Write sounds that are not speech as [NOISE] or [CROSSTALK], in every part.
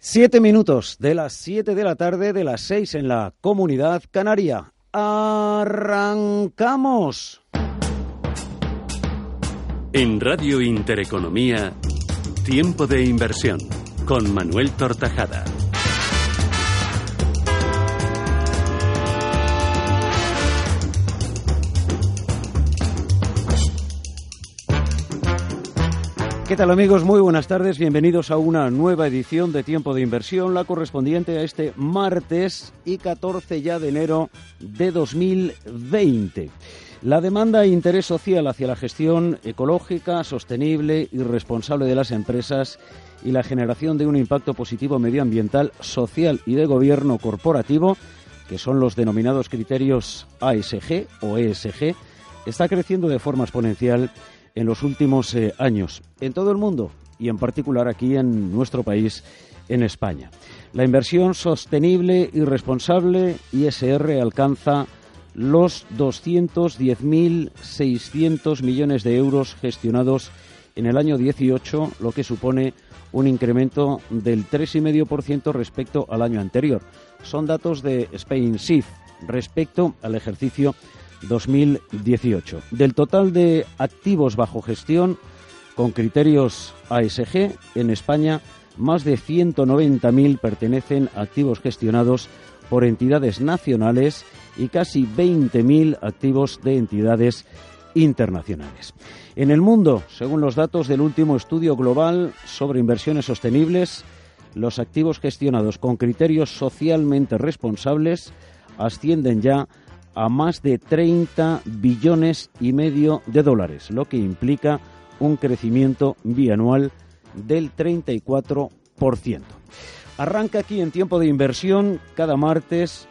Siete minutos de las siete de la tarde, de las seis en la comunidad canaria. ¡Arrancamos! En Radio Intereconomía, Tiempo de Inversión, con Manuel Tortajada. ¿Qué tal amigos? Muy buenas tardes. Bienvenidos a una nueva edición de Tiempo de Inversión, la correspondiente a este martes y 14 ya de enero de 2020. La demanda e interés social hacia la gestión ecológica, sostenible y responsable de las empresas y la generación de un impacto positivo medioambiental, social y de gobierno corporativo, que son los denominados criterios ASG o ESG, está creciendo de forma exponencial en los últimos eh, años en todo el mundo y en particular aquí en nuestro país, en España. La inversión sostenible y responsable ISR alcanza los 210.600 millones de euros gestionados en el año 18, lo que supone un incremento del 3,5% respecto al año anterior. Son datos de Spain SIF respecto al ejercicio 2018. Del total de activos bajo gestión con criterios ASG en España, más de 190.000 pertenecen a activos gestionados por entidades nacionales y casi 20.000 activos de entidades internacionales. En el mundo, según los datos del último estudio global sobre inversiones sostenibles, los activos gestionados con criterios socialmente responsables ascienden ya a más de 30 billones y medio de dólares, lo que implica un crecimiento bianual del 34%. Arranca aquí en tiempo de inversión cada martes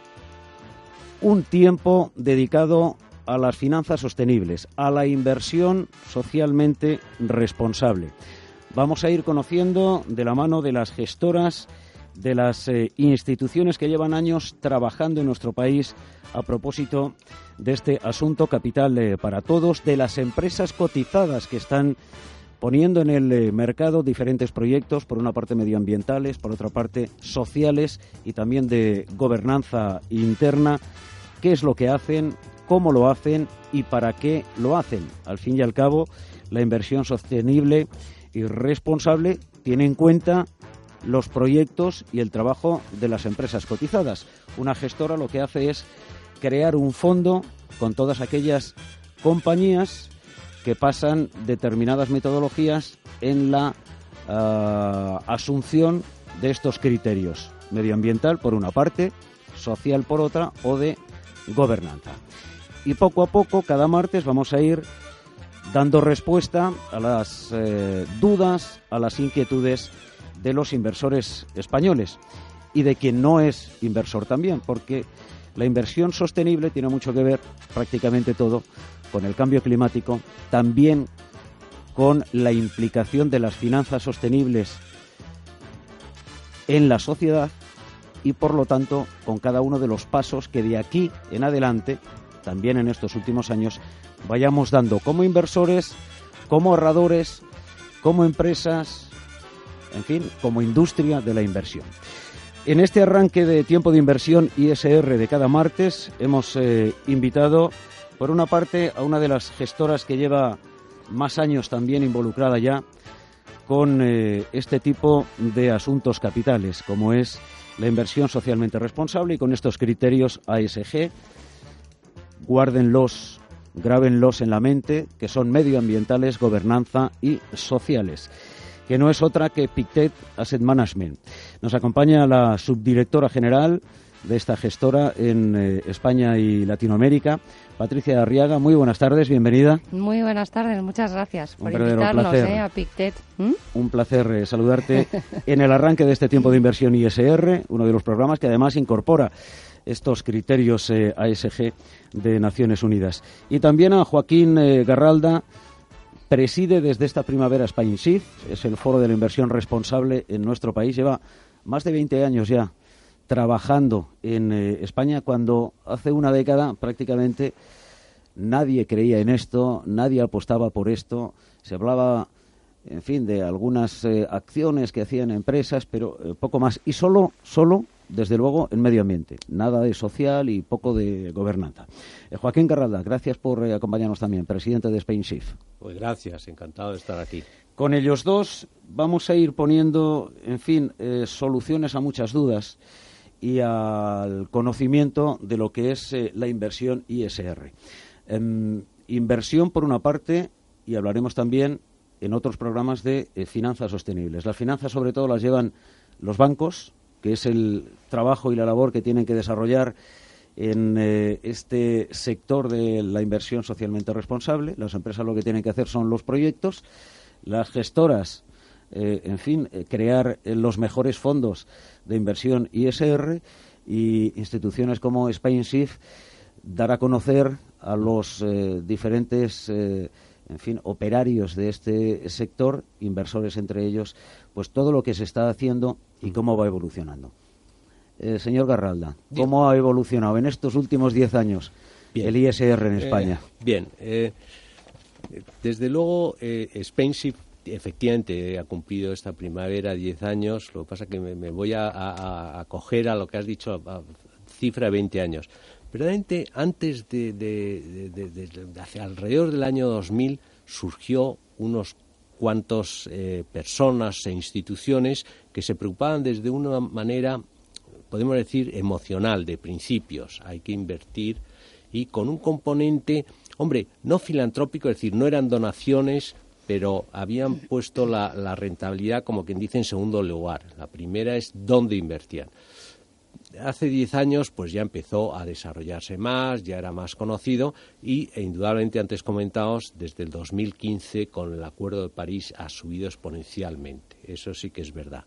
un tiempo dedicado a las finanzas sostenibles, a la inversión socialmente responsable. Vamos a ir conociendo de la mano de las gestoras, de las eh, instituciones que llevan años trabajando en nuestro país a propósito de este asunto capital eh, para todos, de las empresas cotizadas que están poniendo en el eh, mercado diferentes proyectos, por una parte medioambientales, por otra parte sociales y también de gobernanza interna, qué es lo que hacen, cómo lo hacen y para qué lo hacen. Al fin y al cabo, la inversión sostenible y responsable tiene en cuenta los proyectos y el trabajo de las empresas cotizadas. Una gestora lo que hace es crear un fondo con todas aquellas compañías que pasan determinadas metodologías en la ah, asunción de estos criterios medioambiental por una parte, social por otra o de gobernanza. Y poco a poco, cada martes, vamos a ir dando respuesta a las eh, dudas, a las inquietudes de los inversores españoles y de quien no es inversor también, porque la inversión sostenible tiene mucho que ver, prácticamente todo, con el cambio climático, también con la implicación de las finanzas sostenibles en la sociedad y, por lo tanto, con cada uno de los pasos que de aquí en adelante, también en estos últimos años, vayamos dando como inversores, como ahorradores, como empresas, en fin, como industria de la inversión. En este arranque de tiempo de inversión ISR de cada martes hemos eh, invitado, por una parte, a una de las gestoras que lleva más años también involucrada ya con eh, este tipo de asuntos capitales, como es la inversión socialmente responsable y con estos criterios ASG. Guárdenlos, grábenlos en la mente, que son medioambientales, gobernanza y sociales que no es otra que Pictet Asset Management. Nos acompaña la subdirectora general de esta gestora en eh, España y Latinoamérica, Patricia Arriaga. Muy buenas tardes, bienvenida. Muy buenas tardes, muchas gracias por invitarnos eh, a Pictet. ¿Mm? Un placer eh, saludarte [LAUGHS] en el arranque de este tiempo de inversión ISR, uno de los programas que además incorpora estos criterios ASG de Naciones Unidas. Y también a Joaquín Garralda, preside desde esta primavera Spain es el foro de la inversión responsable en nuestro país. Lleva más de 20 años ya trabajando en eh, España cuando hace una década prácticamente nadie creía en esto, nadie apostaba por esto, se hablaba en fin, de algunas acciones que hacían empresas, pero poco más. Y solo, solo desde luego, en medio ambiente. Nada de social y poco de gobernanza. Eh, Joaquín Carralda, gracias por eh, acompañarnos también, presidente de Spain Shift. Pues gracias, encantado de estar aquí. Con ellos dos vamos a ir poniendo, en fin, eh, soluciones a muchas dudas y al conocimiento de lo que es la inversión ISR. Em, inversión, por una parte, y hablaremos también en otros programas de finanzas sostenibles. Las finanzas, sobre todo, las llevan los bancos, que es el trabajo y la labor que tienen que desarrollar en eh, este sector de la inversión socialmente responsable. Las empresas lo que tienen que hacer son los proyectos, las gestoras, eh, en fin, eh, crear los mejores fondos de inversión ISR y instituciones como Spain dar a conocer a los diferentes en fin, operarios de este sector, inversores entre ellos, pues todo lo que se está haciendo y cómo va evolucionando. Eh, señor Garralda, ¿cómo ha evolucionado en estos últimos diez años el ISR en eh, España? bien, eh, desde luego Spainship efectivamente ha cumplido esta primavera diez años, lo que pasa es que me, voy a, acoger a lo que has dicho, a, cifra de 20 años. Verdaderamente, antes de, de, hacia alrededor del año 2000, surgió unos cuantos eh, personas e instituciones que se preocupaban desde una manera, podemos decir, emocional, de principios. Hay que invertir y con un componente, hombre, no filantrópico, es decir, no eran donaciones, pero habían puesto la rentabilidad, como quien dice, en segundo lugar. La primera es dónde invertían hace diez años pues ya empezó a desarrollarse más, ya era más conocido y e indudablemente antes comentados desde el 2015 con el Acuerdo de París ha subido exponencialmente. Eso sí que es verdad.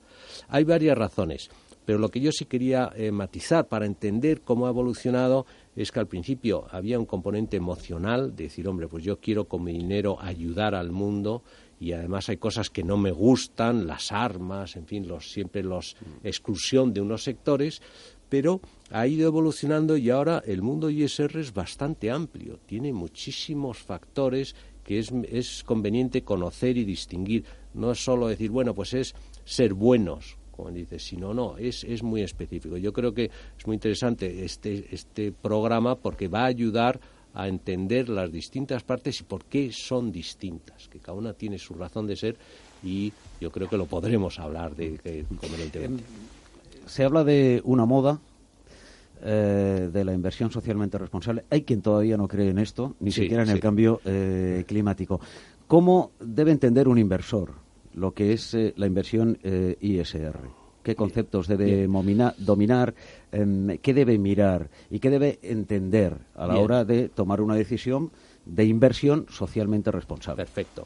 Hay varias razones, pero lo que yo sí quería eh, matizar para entender cómo ha evolucionado es que al principio había un componente emocional, de decir, hombre, pues yo quiero con mi dinero ayudar al mundo y además hay cosas que no me gustan, las armas, en fin, los, siempre los exclusión de unos sectores, pero ha ido evolucionando y ahora el mundo ISR es bastante amplio, tiene muchísimos factores que es, es conveniente conocer y distinguir. No es solo decir, bueno, pues es ser buenos, como dices, sino no, es, es muy específico. Yo creo que es muy interesante este, este programa porque va a ayudar a entender las distintas partes y por qué son distintas, que cada una tiene su razón de ser y yo creo que lo podremos hablar de, convenientemente. Se habla de una moda, eh, de la inversión socialmente responsable. Hay quien todavía no cree en esto, ni siquiera en el cambio eh, climático. ¿Cómo debe entender un inversor lo que es eh, la inversión ISR? Qué conceptos debe dominar, em, qué debe mirar y qué debe entender a la hora de tomar una decisión de inversión socialmente responsable. Perfecto.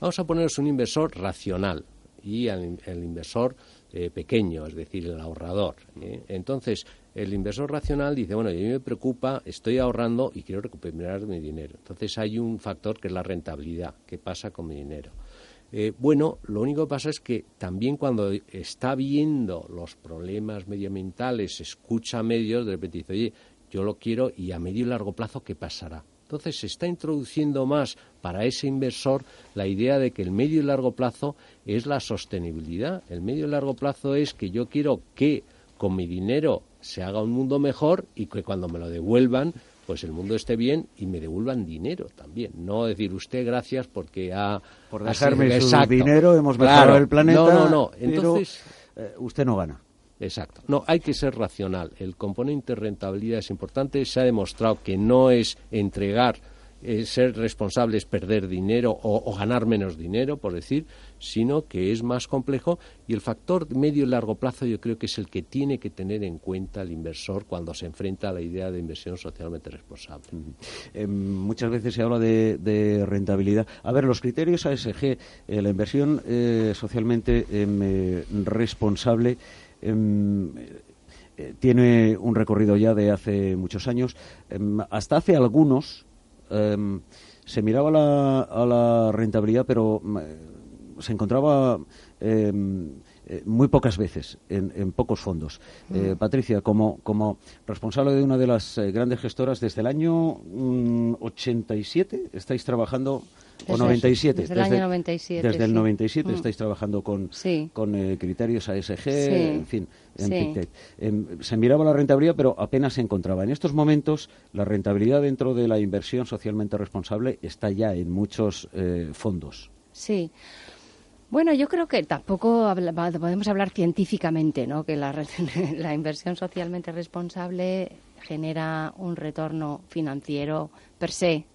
Vamos a ponernos un inversor racional y el, inversor eh, pequeño, es decir, el ahorrador. ¿eh? Entonces, el inversor racional dice, bueno, a mí me preocupa, estoy ahorrando y quiero recuperar mi dinero. Entonces hay un factor que es la rentabilidad. ¿Qué pasa con mi dinero? Eh, bueno, lo único que pasa es que también cuando está viendo los problemas medioambientales, escucha medios, de repente dice, oye, yo lo quiero y a medio y largo plazo, ¿qué pasará? Entonces se está introduciendo más para ese inversor la idea de que el medio y largo plazo es la sostenibilidad. El medio y largo plazo es que yo quiero que con mi dinero se haga un mundo mejor y que cuando me lo devuelvan pues el mundo esté bien y me devuelvan dinero también. No decir usted gracias porque ha... Por dejarme su dinero hemos mejorado el planeta. No, no, no. Entonces... Eh, usted no gana. Exacto. No, hay que ser racional. El componente rentabilidad es importante. Se ha demostrado que no es entregar eh, ser responsable es perder dinero o, ganar menos dinero, por decir, sino que es más complejo y el factor medio y largo plazo yo creo que es el que tiene que tener en cuenta el inversor cuando se enfrenta a la idea de inversión socialmente responsable. Em, muchas veces se habla de, rentabilidad. A ver, los criterios ASG, eh, la inversión eh, socialmente em, responsable em, tiene un recorrido ya de hace muchos años. hasta hace algunos Em, se miraba a la rentabilidad, pero mm, se encontraba em, eh, muy pocas veces en, pocos fondos. Eh, Patricia, como, como responsable de una de las eh, grandes gestoras, desde el año 87 mm, estáis trabajando o 97. Desde, el año 97. Desde el 97 mm. estáis trabajando con, con eh, criterios ASG, en fin, en em, se miraba la rentabilidad, pero apenas se encontraba. En estos momentos, la rentabilidad dentro de la inversión socialmente responsable está ya en muchos eh, fondos. Sí. Bueno, yo creo que tampoco podemos hablar científicamente, ¿no? Que la, [LAUGHS] la inversión socialmente responsable genera un retorno financiero per se.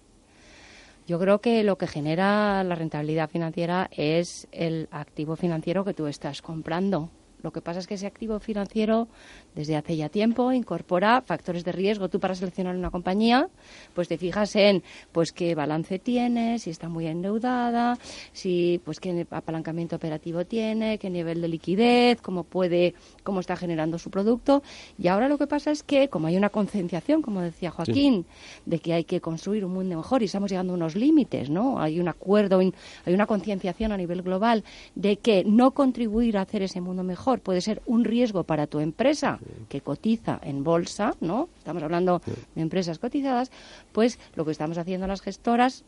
Yo creo que lo que genera la rentabilidad financiera es el activo financiero que tú estás comprando. Lo que pasa es que ese activo financiero desde hace ya tiempo incorpora factores de riesgo. Tú para seleccionar una compañía, pues te fijas en pues qué balance tiene, si está muy endeudada, si pues qué apalancamiento operativo tiene, qué nivel de liquidez, cómo puede, cómo está generando su producto. Y ahora lo que pasa es que como hay una concienciación, como decía Joaquín, de que hay que construir un mundo mejor y estamos llegando a unos límites, ¿no? Hay un acuerdo, hay una concienciación a nivel global de que no contribuir a hacer ese mundo mejor puede ser un riesgo para tu empresa que cotiza en bolsa, ¿no? Estamos hablando de empresas cotizadas, pues lo que estamos haciendo las gestoras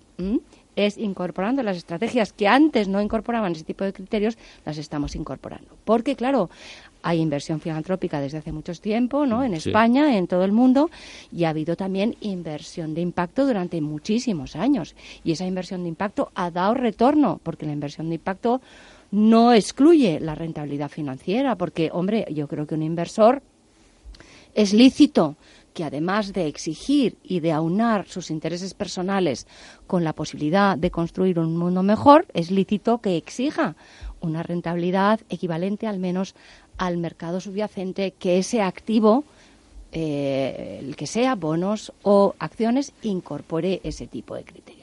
es incorporando las estrategias que antes no incorporaban ese tipo de criterios, las estamos incorporando. Porque, claro, hay inversión filantrópica desde hace mucho tiempo, ¿no? En España, en todo el mundo, y ha habido también inversión de impacto durante muchísimos años. Y esa inversión de impacto ha dado retorno, porque la inversión de impacto no excluye la rentabilidad financiera, porque, hombre, yo creo que un inversor es lícito que además de exigir y de aunar sus intereses personales con la posibilidad de construir un mundo mejor, es lícito que exija una rentabilidad equivalente al menos al mercado subyacente que ese activo, eh, el que sea, bonos o acciones, incorpore ese tipo de criterios.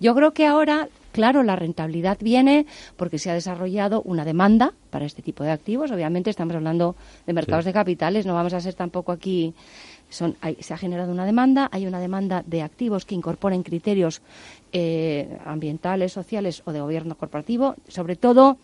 Yo creo que ahora Claro, la rentabilidad viene porque se ha desarrollado una demanda para este tipo de activos. Obviamente estamos hablando de mercados de capitales, no vamos a ser tampoco aquí. Son, se ha generado una demanda, hay una demanda de activos que incorporen criterios eh, ambientales, sociales o de gobierno corporativo, sobre todo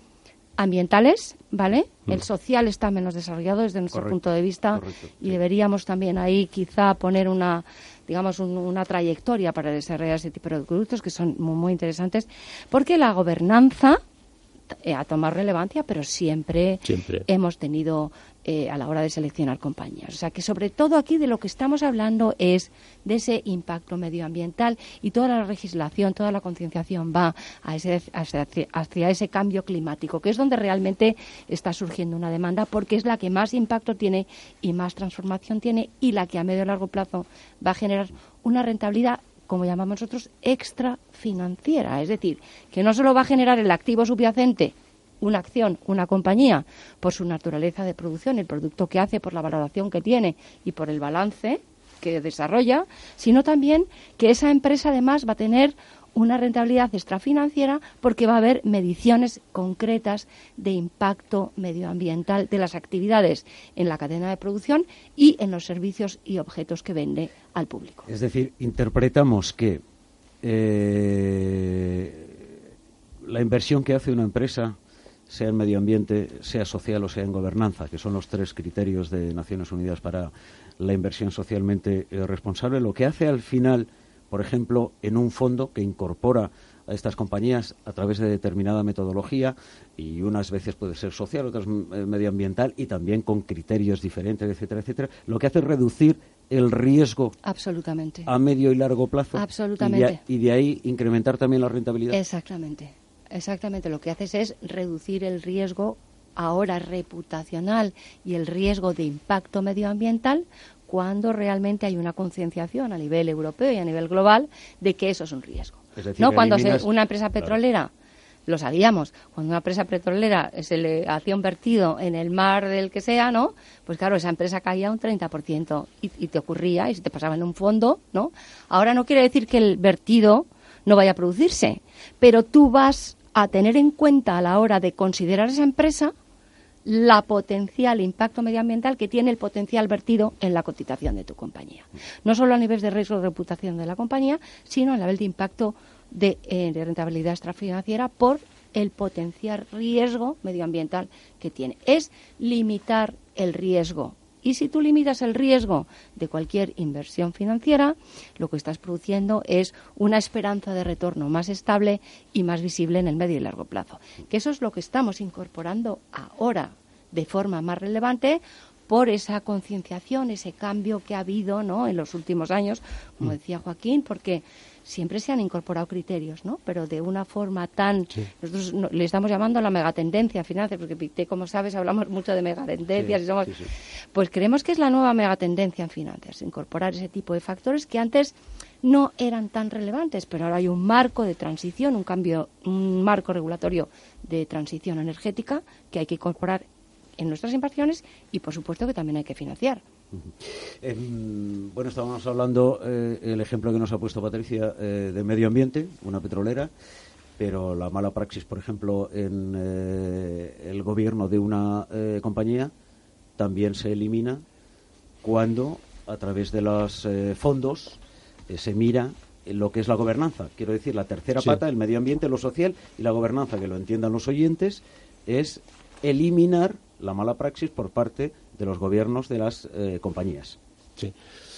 ambientales, ¿vale? Mm. El social está menos desarrollado desde nuestro punto de vista y deberíamos también ahí quizá poner una digamos, una trayectoria para desarrollar ese tipo de productos que son muy, interesantes, porque la gobernanza eh, ha tomado relevancia, pero siempre, hemos tenido eh, a la hora de seleccionar compañías. O sea que sobre todo aquí de lo que estamos hablando es de ese impacto medioambiental y toda la legislación, toda la concienciación va a ese, hacia, ese cambio climático, que es donde realmente está surgiendo una demanda porque es la que más impacto tiene y más transformación tiene y la que a medio y largo plazo va a generar una rentabilidad como llamamos nosotros, extrafinanciera. Es decir, que no solo va a generar el activo subyacente una acción, una compañía, por su naturaleza de producción, el producto que hace, por la valoración que tiene y por el balance que desarrolla, sino también que esa empresa además va a tener una rentabilidad extrafinanciera porque va a haber mediciones concretas de impacto medioambiental de las actividades en la cadena de producción y en los servicios y objetos que vende al público. Es decir, interpretamos que eh, la inversión que hace una empresa sea en medio ambiente, sea social o sea en gobernanza, que son los tres criterios de Naciones Unidas para la inversión socialmente eh, responsable, lo que hace al final, por ejemplo, en un fondo que incorpora a estas compañías a través de determinada metodología y unas veces puede ser social, otras eh, medioambiental y también con criterios diferentes, etcétera, etcétera, lo que hace es reducir el riesgo Absolutamente. a medio y largo plazo Absolutamente. y de ahí incrementar también la rentabilidad. Exactamente. Exactamente, lo que haces es reducir el riesgo ahora reputacional y el riesgo de impacto medioambiental cuando realmente hay una concienciación a nivel europeo y a nivel global de que eso es un riesgo. no cuando una empresa petrolera lo sabíamos, cuando una empresa petrolera se le hacía un vertido en el mar del que sea, ¿no? Pues claro, esa empresa caía un 30% y, y te ocurría y se te pasaba en un fondo, ¿no? Ahora no quiere decir que el vertido no vaya a producirse, pero tú vas a tener en cuenta a la hora de considerar esa empresa la potencial impacto medioambiental que tiene el potencial vertido en la cotización de tu compañía. No solo a nivel de riesgo de reputación de la compañía, sino a nivel de impacto de, eh, de rentabilidad extrafinanciera por el potencial riesgo medioambiental que tiene. Es limitar el riesgo Y si tú limitas el riesgo de cualquier inversión financiera, lo que estás produciendo es una esperanza de retorno más estable y más visible en el medio y largo plazo. Que eso es lo que estamos incorporando ahora de forma más relevante por esa concienciación, ese cambio que ha habido ¿no? en los últimos años, como mm. decía Joaquín, porque siempre se han incorporado criterios, ¿no? Pero de una forma tan... Nosotros le estamos llamando la megatendencia financiera, porque como sabes, hablamos mucho de megatendencias y somos... Pues creemos que es la nueva megatendencia en finanzas, incorporar ese tipo de factores que antes no eran tan relevantes, pero ahora hay un marco de transición, un cambio, un marco regulatorio de transición energética que hay que incorporar en nuestras inversiones y, por supuesto, que también hay que financiar. Em, bueno, estábamos hablando, eh, el ejemplo que nos ha puesto Patricia, eh, de medio ambiente, una petrolera, pero la mala praxis, por ejemplo, en eh, el gobierno de una compañía también se elimina cuando, a través de los fondos, se mira lo que es la gobernanza. Quiero decir, la tercera pata, el medio ambiente, lo social y la gobernanza, que lo entiendan los oyentes, es eliminar la mala praxis por parte de los gobiernos de las eh, compañías. Sí.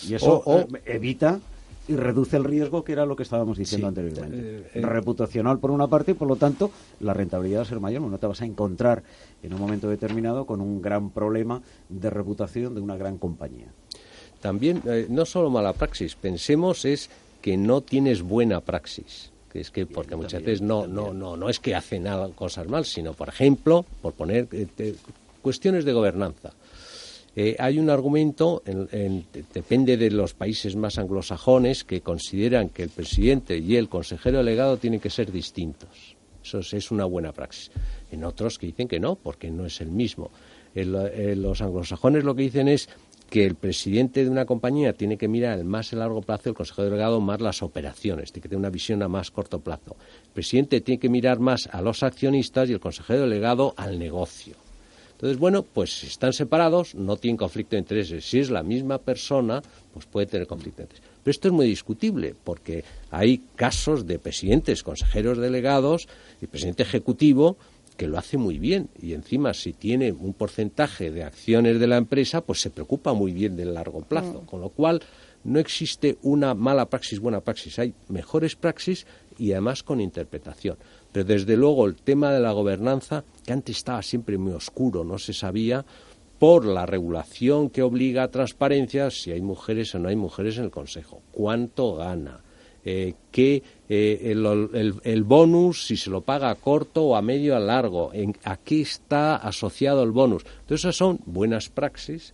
Y eso eh, evita y reduce el riesgo, que era lo que estábamos diciendo anteriormente. Eh, Reputacional por una parte y por lo tanto la rentabilidad va a ser mayor. No te vas a encontrar en un momento determinado con un gran problema de reputación de una gran compañía. También, no solo mala praxis, pensemos es que no tienes buena praxis que es que porque muchas veces no no no no es que hacen cosas mal sino por ejemplo por poner cuestiones de gobernanza eh, hay un argumento, depende de los países más anglosajones, que consideran que el presidente y el consejero delegado tienen que ser distintos. Eso es, una buena praxis. En otros que dicen que no, porque no es el mismo. los anglosajones lo que dicen es que el presidente de una compañía tiene que mirar más el largo plazo, el consejero delegado más las operaciones, tiene que tener una visión a más corto plazo. El presidente tiene que mirar más a los accionistas y el consejero delegado al negocio. Entonces, bueno, pues si están separados, no tienen conflicto de intereses. Si es la misma persona, pues puede tener conflicto de intereses. Pero esto es muy discutible, porque hay casos de presidentes, consejeros delegados y presidente ejecutivo que lo hace muy bien y encima si tiene un porcentaje de acciones de la empresa, pues se preocupa muy bien del largo plazo. Mm. Con lo cual, no existe una mala praxis, buena praxis. Hay mejores praxis y además con interpretación. Pero desde luego el tema de la gobernanza, que antes estaba siempre muy oscuro, no se sabía, por la regulación que obliga a transparencia, si hay mujeres o no hay mujeres en el Consejo, cuánto gana, eh, qué, eh, el, bonus, si se lo paga a corto o a medio o a largo, en, a qué está asociado el bonus. Entonces esas son buenas praxis,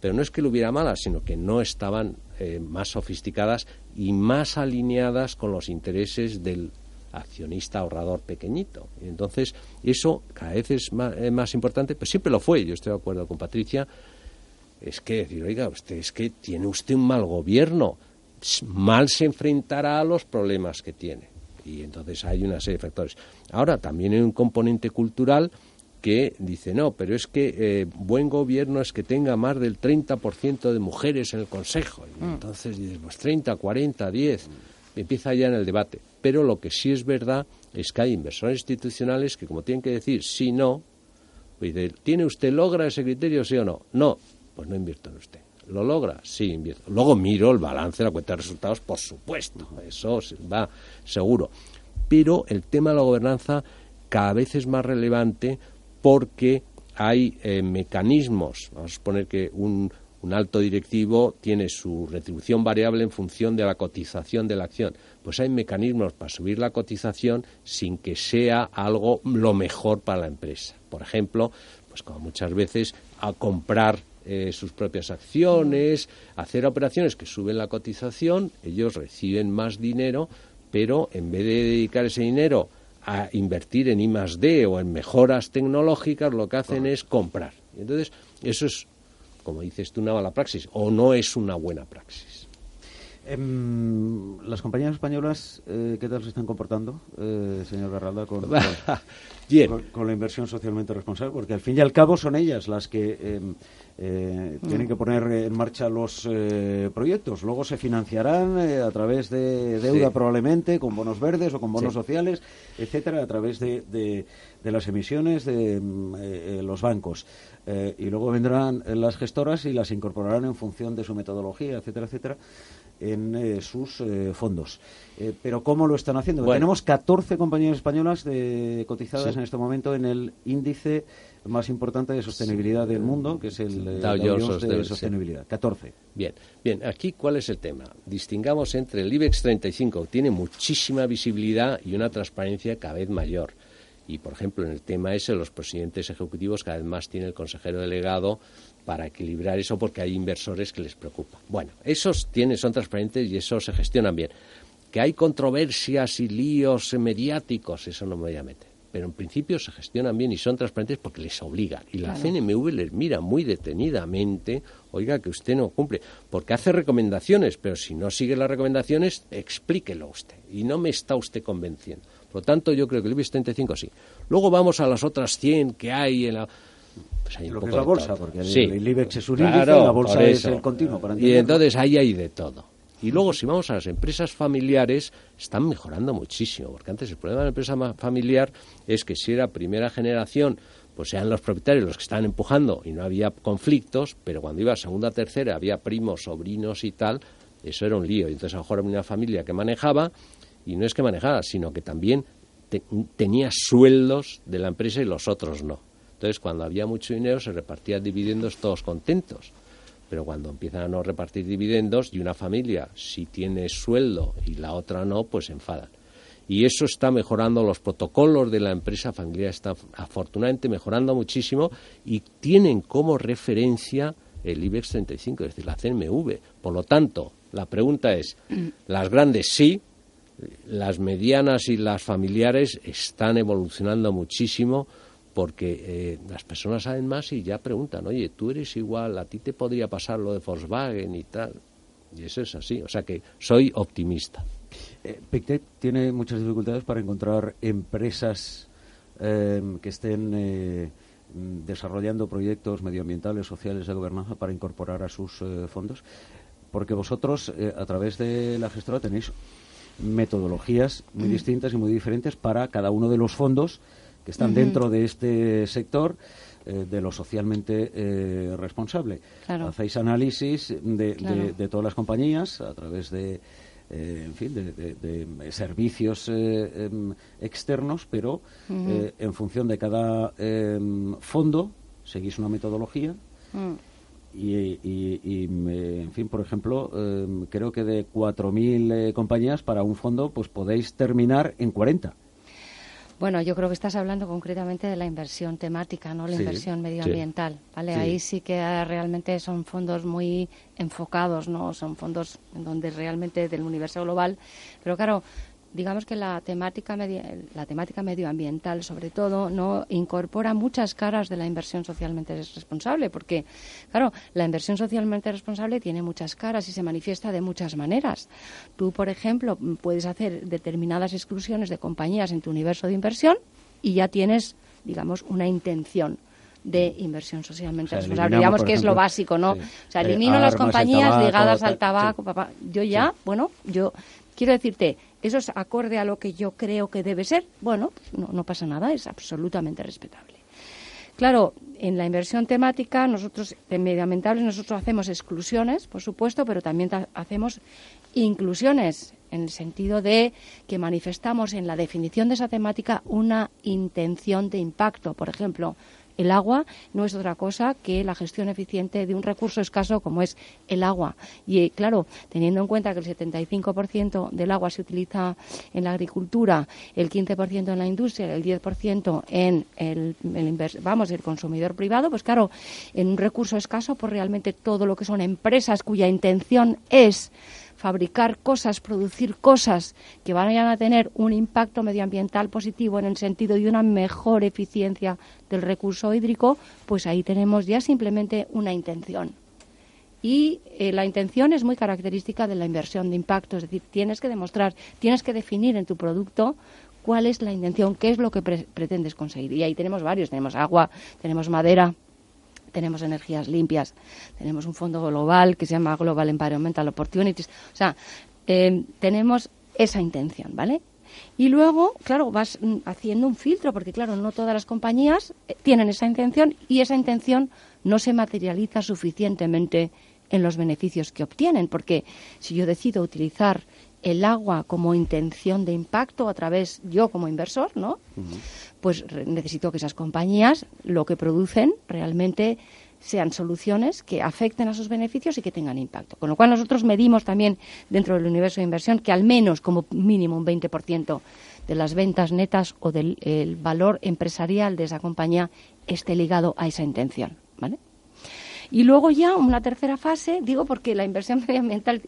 pero no es que lo hubiera malas, sino que no estaban eh, más sofisticadas y más alineadas con los intereses del accionista ahorrador pequeñito. Entonces, eso cada vez es más, importante, pero siempre lo fue, yo estoy de acuerdo con Patricia, es que decir, oiga, usted es que tiene usted un mal gobierno, mal se enfrentará a los problemas que tiene. Y entonces hay una serie de factores. Ahora, también hay un componente cultural que dice, no, pero es que eh, buen gobierno es que tenga más del 30% de mujeres en el Consejo. Y mm. entonces dices, pues 30, 40, 10 empieza ya en el debate. Pero lo que sí es verdad es que hay inversores institucionales que, como tienen que decir sí, no, pues ¿tiene usted, logra ese criterio, sí o no? No, pues no invierto en usted. ¿Lo logra? Sí, invierto. Luego miro el balance, la cuenta de resultados, por supuesto, eso va seguro. Pero el tema de la gobernanza cada vez es más relevante porque hay eh, mecanismos, vamos a suponer que un, un alto directivo tiene su retribución variable en función de la cotización de la acción. Pues hay mecanismos para subir la cotización sin que sea algo lo mejor para la empresa. Por ejemplo, pues como muchas veces a comprar eh, sus propias acciones, hacer operaciones que suben la cotización, ellos reciben más dinero, pero en vez de dedicar ese dinero a invertir en I más D o en mejoras tecnológicas, lo que hacen es comprar. Entonces, eso es como dices tú, una mala praxis o no es una buena praxis. Em, las compañías españolas, eh, ¿qué tal se están comportando, eh, señor Garralda, [LAUGHS] con, con, la inversión socialmente responsable? Porque al fin y al cabo son ellas las que em, eh, tienen que poner en marcha los eh, proyectos. Luego se financiarán eh, a través de deuda probablemente, con bonos verdes o con bonos sociales, etcétera, a través de, de, las emisiones de mm, los bancos. y luego vendrán las gestoras y las incorporarán en función de su metodología, etcétera, etcétera en sus fondos. pero ¿cómo lo están haciendo? Tenemos 14 compañías españolas de, cotizadas en este momento en el índice más importante de sostenibilidad del mundo, que es el eh, Dow, Jones de sostenibilidad. 14. Bien, bien. Aquí, ¿cuál es el tema? Distingamos entre el IBEX 35, que tiene muchísima visibilidad y una transparencia cada vez mayor. Y, por ejemplo, en el tema ese, los presidentes ejecutivos cada vez más tienen el consejero delegado para equilibrar eso porque hay inversores que les preocupa. Bueno, esos tienen, son transparentes y esos se gestionan bien. Que hay controversias y líos mediáticos, eso no me voy a meter pero en principio se gestionan bien y son transparentes porque les obligan. Y la CNMV les mira muy detenidamente, oiga, que usted no cumple, porque hace recomendaciones, pero si no sigue las recomendaciones, explíquelo usted. Y no me está usted convenciendo. Por lo tanto, yo creo que el IBEX 35 sí. Luego vamos a las otras 100 que hay en la... Pues hay un poco la bolsa, porque el, IBEX es un índice, la bolsa es el continuo. y entonces ahí hay de todo. Y luego, si vamos a las empresas familiares, están mejorando muchísimo, porque antes el problema de la empresa familiar es que si era primera generación, pues sean los propietarios los que estaban empujando y no había conflictos, pero cuando iba a segunda, tercera, había primos, sobrinos y tal, eso era un lío. Y entonces a lo mejor había una familia que manejaba, y no es que manejaba, sino que también tenía sueldos de la empresa y los otros no. Entonces, cuando había mucho dinero, se repartían dividendos todos contentos. Pero cuando empiezan a no repartir dividendos y una familia, si tiene sueldo y la otra no, pues se enfadan. Y eso está mejorando, los protocolos de la empresa familiar están afortunadamente mejorando muchísimo y tienen como referencia el IBEX 35, es decir, la CNMV. Por lo tanto, la pregunta es, [CLEARS THROAT] las grandes sí, las medianas y las familiares están evolucionando muchísimo porque eh, las personas saben más y ya preguntan, oye, tú eres igual, a ti te podría pasar lo de Volkswagen y tal. Y eso es así, o sea que soy optimista. Eh, Pictet tiene muchas dificultades para encontrar empresas eh, que estén eh, desarrollando proyectos medioambientales, sociales de gobernanza para incorporar a sus fondos, porque vosotros, a través de la gestora, tenéis metodologías muy mm. distintas y muy diferentes para cada uno de los fondos que están dentro de este sector eh, de lo socialmente eh, responsable. Hacéis análisis de, todas las compañías a través de, eh, en fin, de, servicios em, externos, pero en función de cada em, fondo seguís una metodología. Mm. Y, y, en fin, por ejemplo, em, creo que de 4.000 compañías para un fondo, pues podéis terminar en 40. Bueno, yo creo que estás hablando concretamente de la inversión temática, no la inversión medioambiental, ¿vale? Ahí sí que realmente son fondos muy enfocados, ¿no? Son fondos en donde realmente del universo global, pero claro, digamos que la temática, la temática medioambiental, sobre todo, no incorpora muchas caras de la inversión socialmente responsable, porque, claro, la inversión socialmente responsable tiene muchas caras y se manifiesta de muchas maneras. Tú, por ejemplo, puedes hacer determinadas exclusiones de compañías en tu universo de inversión y ya tienes, digamos, una intención de inversión socialmente responsable. Digamos que es lo básico, ¿no? O sea, elimino las compañías ligadas al tabaco. Papá. Yo ya, bueno, yo quiero decirte, ¿Eso es acorde a lo que yo creo que debe ser? Bueno, no, no pasa nada, es absolutamente respetable. Claro, en la inversión temática, nosotros, de medioambientales, nosotros hacemos exclusiones, por supuesto, pero también hacemos inclusiones, en el sentido de que manifestamos en la definición de esa temática una intención de impacto. Por ejemplo, el agua no es otra cosa que la gestión eficiente de un recurso escaso como es el agua. Y claro, teniendo en cuenta que el 75% del agua se utiliza en la agricultura, el 15% en la industria, el 10% en el, vamos, el consumidor privado, pues claro, en un recurso escaso, pues realmente todo lo que son empresas cuya intención es fabricar cosas, producir cosas que vayan a tener un impacto medioambiental positivo en el sentido de una mejor eficiencia del recurso hídrico, pues ahí tenemos ya simplemente una intención. Y eh, la intención es muy característica de la inversión de impacto, es decir, tienes que demostrar, tienes que definir en tu producto cuál es la intención, qué es lo que pretendes conseguir. Y ahí tenemos varios, tenemos agua, tenemos madera, tenemos energías limpias, tenemos un fondo global que se llama Global Environmental Opportunities. O sea, eh, tenemos esa intención, ¿vale? Y luego, claro, vas mm, haciendo un filtro, porque claro, no todas las compañías eh, tienen esa intención y esa intención no se materializa suficientemente en los beneficios que obtienen, porque si yo decido utilizar el agua como intención de impacto a través, yo como inversor, ¿no? Pues necesito que esas compañías lo que producen realmente sean soluciones que afecten a sus beneficios y que tengan impacto. Con lo cual nosotros medimos también dentro del universo de inversión que al menos como mínimo un 20% de las ventas netas o del valor empresarial de esa compañía esté ligado a esa intención, ¿vale? Y luego ya una tercera fase, digo porque la inversión medioambiental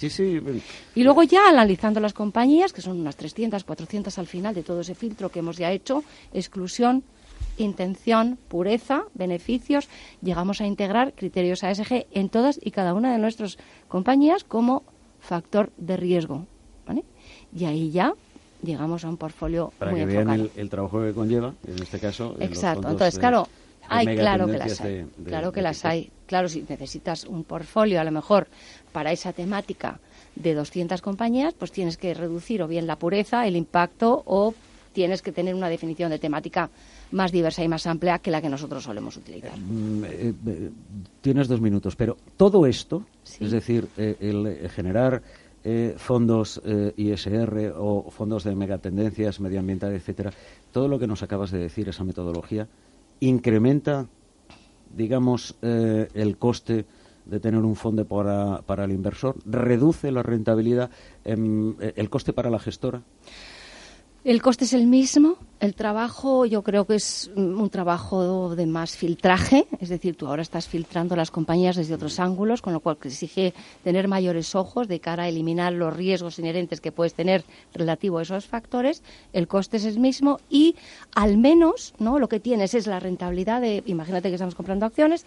Sí, sí. Y luego ya analizando las compañías, que son unas 300, 400 al final de todo ese filtro que hemos ya hecho, exclusión, intención, pureza, beneficios, llegamos a integrar criterios ASG en todas y cada una de nuestras compañías como factor de riesgo. ¿vale? Y ahí ya llegamos a un portfolio Para que vean el, trabajo que conlleva, en este caso. Exacto. Entonces, claro, hay, claro que las hay. claro que las hay. Claro, si necesitas un portfolio, a lo mejor para esa temática de 200 compañías, pues tienes que reducir o bien la pureza, el impacto, o tienes que tener una definición de temática más diversa y más amplia que la que nosotros solemos utilizar. Mm, eh, eh, tienes dos minutos, pero todo esto, es decir, eh, el generar fondos ISR o fondos de megatendencias medioambientales, etcétera, todo lo que nos acabas de decir, esa metodología, incrementa, digamos, eh, el coste de tener un fondo para, para el inversor, reduce la rentabilidad, em, el coste para la gestora. El coste es el mismo. El trabajo, yo creo que es un trabajo de más filtraje. Es decir, tú ahora estás filtrando las compañías desde otros ángulos, con lo cual exige tener mayores ojos de cara a eliminar los riesgos inherentes que puedes tener relativo a esos factores. El coste es el mismo y, al menos, no, lo que tienes es la rentabilidad de, imagínate que estamos comprando acciones,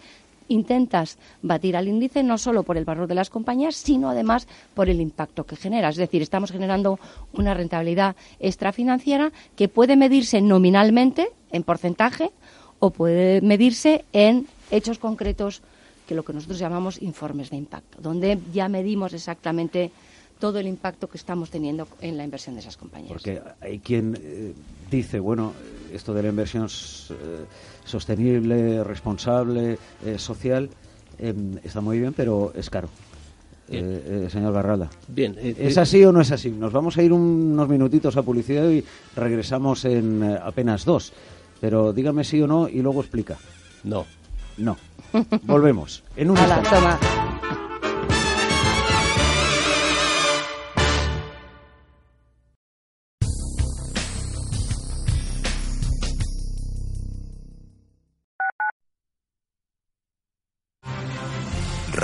intentas batir al índice no solo por el valor de las compañías, sino además por el impacto que genera. Es decir, estamos generando una rentabilidad extrafinanciera que puede medirse nominalmente, en porcentaje, o puede medirse en hechos concretos, que lo que nosotros llamamos informes de impacto, donde ya medimos exactamente todo el impacto que estamos teniendo en la inversión de esas compañías. Porque hay quien eh, dice, bueno, esto de la inversión eh, sostenible, responsable, eh, social, em, está muy bien, pero es caro. Eh, señor Garralda. Bien. ¿Es así o no es así? Nos vamos a ir unos minutitos a publicidad y regresamos en apenas dos. Pero dígame sí o no y luego explica. No. No. Volvemos. En un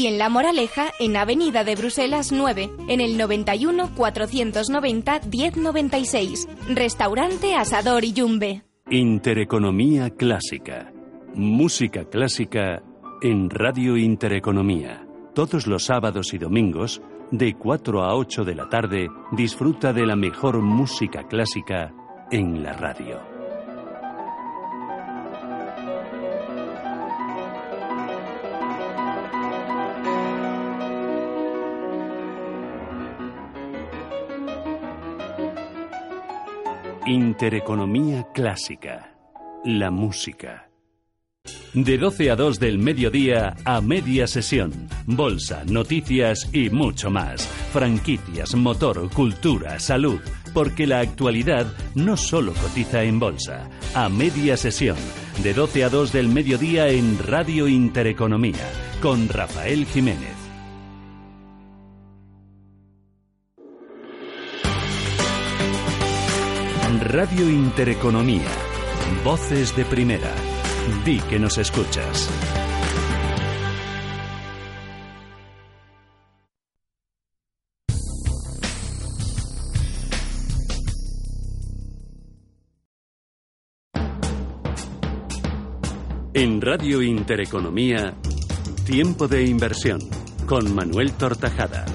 y en La Moraleja, en Avenida de Bruselas 9, en el 91 490 1096. Restaurante Asador Iyumbe. Intereconomía clásica. Música clásica en Radio Intereconomía. Todos los sábados y domingos, de 4 a 8 de la tarde, disfruta de la mejor música clásica en la radio. Intereconomía clásica. La música. De 12 a 2 del mediodía a media sesión. Bolsa, noticias y mucho más. Franquicias, motor, cultura, salud. Porque la actualidad no solo cotiza en bolsa. A media sesión. De 12 a 2 del mediodía en Radio Intereconomía. Con Rafael Jiménez. Radio Intereconomía. Voces de primera. Di que nos escuchas. En Radio Intereconomía, Tiempo de Inversión, con Manuel Tortajada.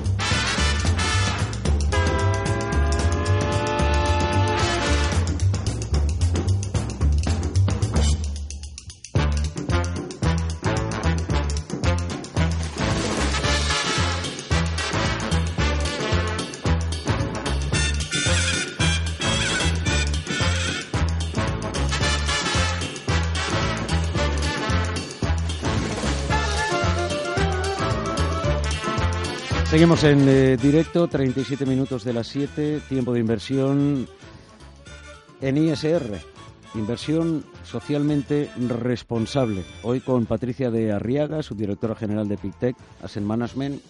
Seguimos en eh, directo, 37 minutos de las 7, tiempo de inversión en ISR, inversión socialmente responsable. Hoy con Patricia de Arriaga, subdirectora general de PICTEC Asset Management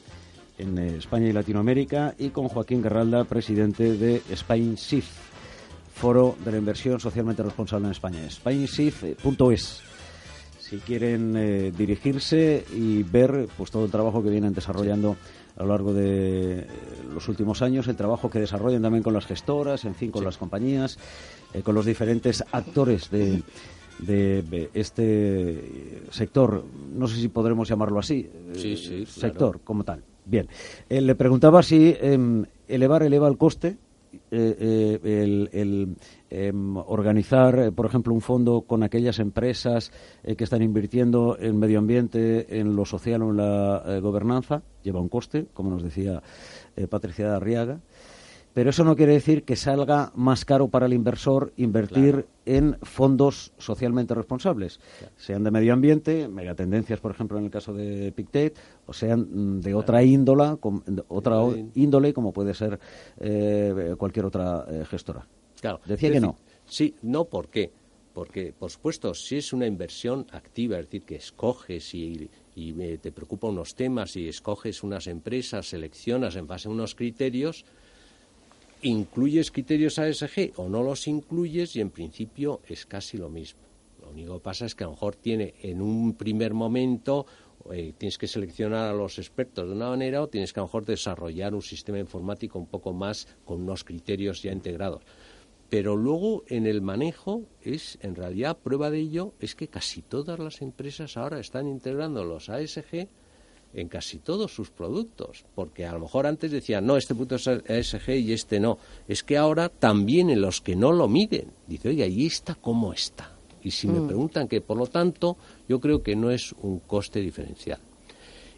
en eh, España y Latinoamérica, y con Joaquín Garralda, presidente de Spain SIF, Foro de la Inversión Socialmente Responsable en España. SpainSIF.es si quieren eh, dirigirse y ver pues todo el trabajo que vienen desarrollando a lo largo de eh, los últimos años, el trabajo que desarrollan también con las gestoras, en fin, con las compañías, eh, con los diferentes actores de, de, este sector, no sé si podremos llamarlo así, eh, sector como tal. Bien, le preguntaba si em, elevar eleva el coste eh, eh, el, em, organizar, eh, por ejemplo, un fondo con aquellas empresas que están invirtiendo en medio ambiente, en lo social o en la gobernanza, lleva un coste, como nos decía Patricia Arriaga. Pero eso no quiere decir que salga más caro para el inversor invertir en fondos socialmente responsables, sean de medio ambiente, megatendencias, por ejemplo, en el caso de Pictet, o sean mm, de otra índola, otra índole, como puede ser eh, cualquier otra eh, gestora. Claro. Decía que no. Sí, no, ¿por qué? Porque, por supuesto, si es una inversión activa, es decir, que escoges y, y eh, te preocupa unos temas y escoges unas empresas, seleccionas en base a unos criterios, incluyes criterios ASG o no los incluyes y en principio es casi lo mismo. Lo único que pasa es que a lo mejor tiene en un primer momento eh, tienes que seleccionar a los expertos de una manera o tienes que a lo mejor desarrollar un sistema informático un poco más con unos criterios ya integrados. Pero luego en el manejo es, en realidad, prueba de ello es que casi todas las empresas ahora están integrando los ASG en casi todos sus productos, porque a lo mejor antes decían, no, este punto es ESG y este no. Es que ahora también en los que no lo miden, dice, oye, ¿y esta cómo está? Y si me mm. preguntan que, por lo tanto, yo creo que no es un coste diferencial.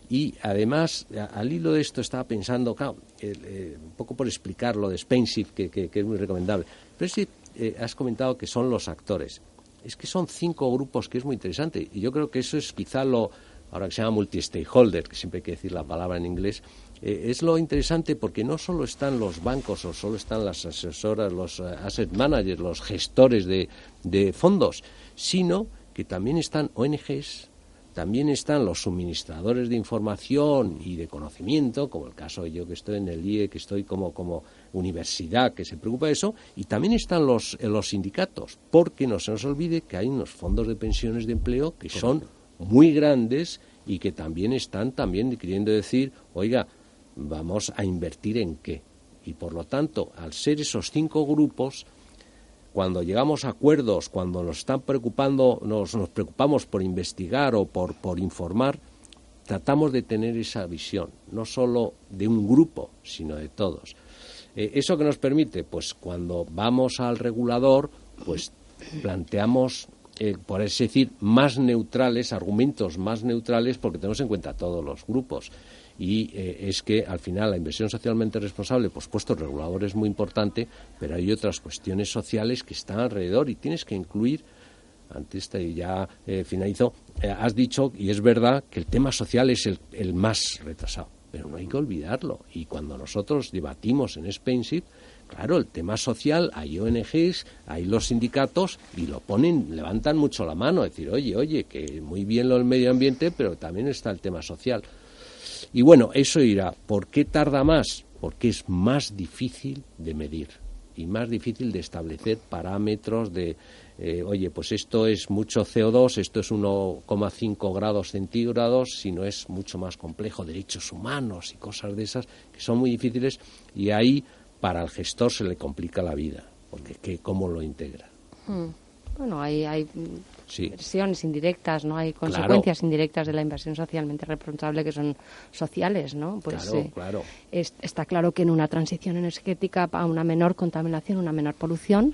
Y además, al hilo de esto estaba pensando, claro, eh, un poco por explicar lo de SpainShift, que, es muy recomendable. Pero si eh, has comentado que son los actores. Es que son cinco grupos, que es muy interesante. Y yo creo que eso es quizá lo, ahora que se llama multi-stakeholder, que siempre hay que decir la palabra en inglés, eh, es lo interesante porque no solo están los bancos o solo están las asesoras, los eh, asset managers, los gestores de, fondos, sino que también están ONGs, también están los suministradores de información y de conocimiento, como el caso de yo que estoy en el IE, que estoy como, como universidad que se preocupa de eso, y también están los, eh, los sindicatos, porque no se nos olvide que hay unos fondos de pensiones de empleo que son muy grandes y que también están también queriendo decir, oiga, vamos a invertir en qué. Y por lo tanto, al ser esos cinco grupos, cuando llegamos a acuerdos, cuando nos están preocupando, nos, nos preocupamos por investigar o por, por informar, tratamos de tener esa visión, no solo de un grupo, sino de todos. Eh, ¿Eso que nos permite? Pues cuando vamos al regulador, pues planteamos eh, por así decir, más neutrales, argumentos más neutrales, porque tenemos en cuenta todos los grupos. Y eh, es que al final la inversión socialmente responsable, pues puesto el regulador es muy importante, pero hay otras cuestiones sociales que están alrededor y tienes que incluir antes te ya eh, finalizo, eh, has dicho, y es verdad, que el tema social es el, el, más retrasado, pero no hay que olvidarlo. Y cuando nosotros debatimos en Spenship, Claro, el tema social, hay ONGs, hay los sindicatos y lo ponen, levantan mucho la mano, decir, oye, oye, que muy bien lo del medio ambiente, pero también está el tema social. Y bueno, eso irá. ¿Por qué tarda más? Porque es más difícil de medir. y más difícil de establecer parámetros de, eh, oye, pues esto es mucho CO2, esto es 1,5 grados centígrados, si no es mucho más complejo, derechos humanos y cosas de esas que son muy difíciles y ahí para el gestor se le complica la vida, porque ¿qué, ¿cómo lo integra? Hmm. Bueno, hay, hay inversiones indirectas, ¿no? Hay consecuencias indirectas de la inversión socialmente responsable que son sociales, ¿no? Pues claro, eh, claro. está claro que en una transición energética a una menor contaminación, una menor polución,